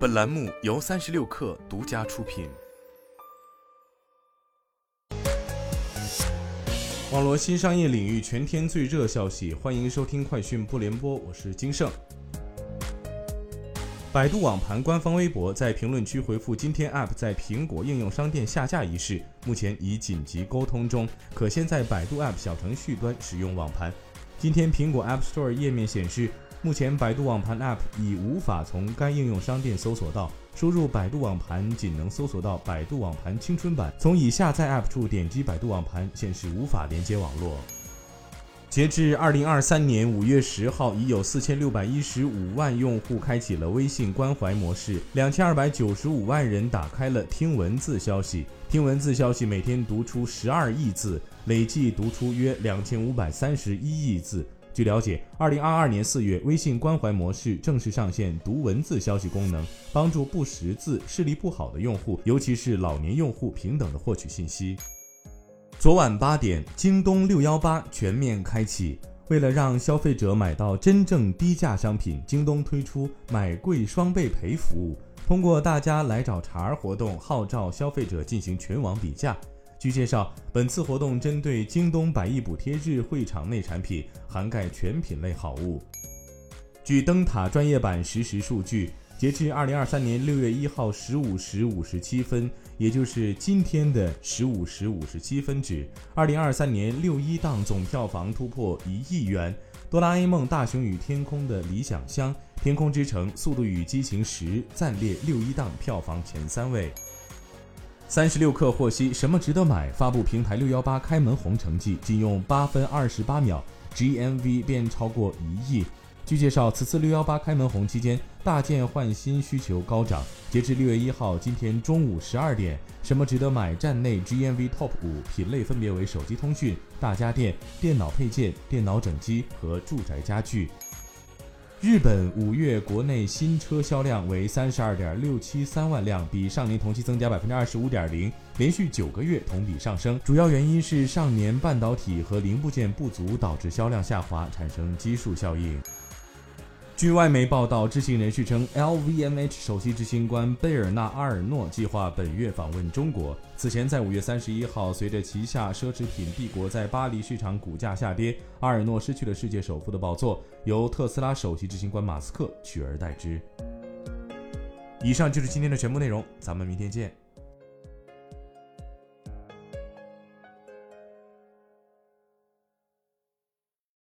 本栏目由三十六氪独家出品。网络新商业领域全天最热消息，欢迎收听快讯不联播，我是金盛。百度网盘官方微博在评论区回复：“今天 App 在苹果应用商店下架一事，目前已紧急沟通中，可先在百度 App 小程序端使用网盘。”今天苹果 App Store 页面显示。目前，百度网盘 App 已无法从该应用商店搜索到。输入百度网盘，仅能搜索到百度网盘青春版。从已下载 App 处点击百度网盘，显示无法连接网络。截至二零二三年五月十号，已有四千六百一十五万用户开启了微信关怀模式，两千二百九十五万人打开了听文字消息。听文字消息每天读出十二亿字，累计读出约两千五百三十一亿字。据了解，二零二二年四月，微信关怀模式正式上线读文字消息功能，帮助不识字、视力不好的用户，尤其是老年用户，平等的获取信息。昨晚八点，京东六幺八全面开启，为了让消费者买到真正低价商品，京东推出买贵双倍赔服务，通过大家来找茬儿活动，号召消费者进行全网比价。据介绍，本次活动针对京东百亿补贴日会场内产品，涵盖全品类好物。据灯塔专业版实时数据，截至二零二三年六月一号十五时五十七分，也就是今天的十五时五十七分止，二零二三年六一档总票房突破一亿元，《哆啦 A 梦：大雄与天空的理想乡》、《天空之城》、《速度与激情十》暂列六一档票房前三位。三十六氪获悉，什么值得买？发布平台六幺八开门红成绩，仅用八分二十八秒，GMV 便超过一亿。据介绍，此次六幺八开门红期间，大件换新需求高涨。截至六月一号，今天中午十二点，什么值得买？站内 GMV TOP 五品类分别为手机通讯、大家电、电脑配件、电脑整机和住宅家具。日本五月国内新车销量为三十二点六七三万辆，比上年同期增加百分之二十五点零，连续九个月同比上升。主要原因是上年半导体和零部件不足，导致销量下滑，产生基数效应。据外媒报道，知情人士称，LVMH 首席执行官贝尔纳阿尔诺计划本月访问中国。此前，在五月三十一号，随着旗下奢侈品帝国在巴黎市场股价下跌，阿尔诺失去了世界首富的宝座，由特斯拉首席执行官马斯克取而代之。以上就是今天的全部内容，咱们明天见。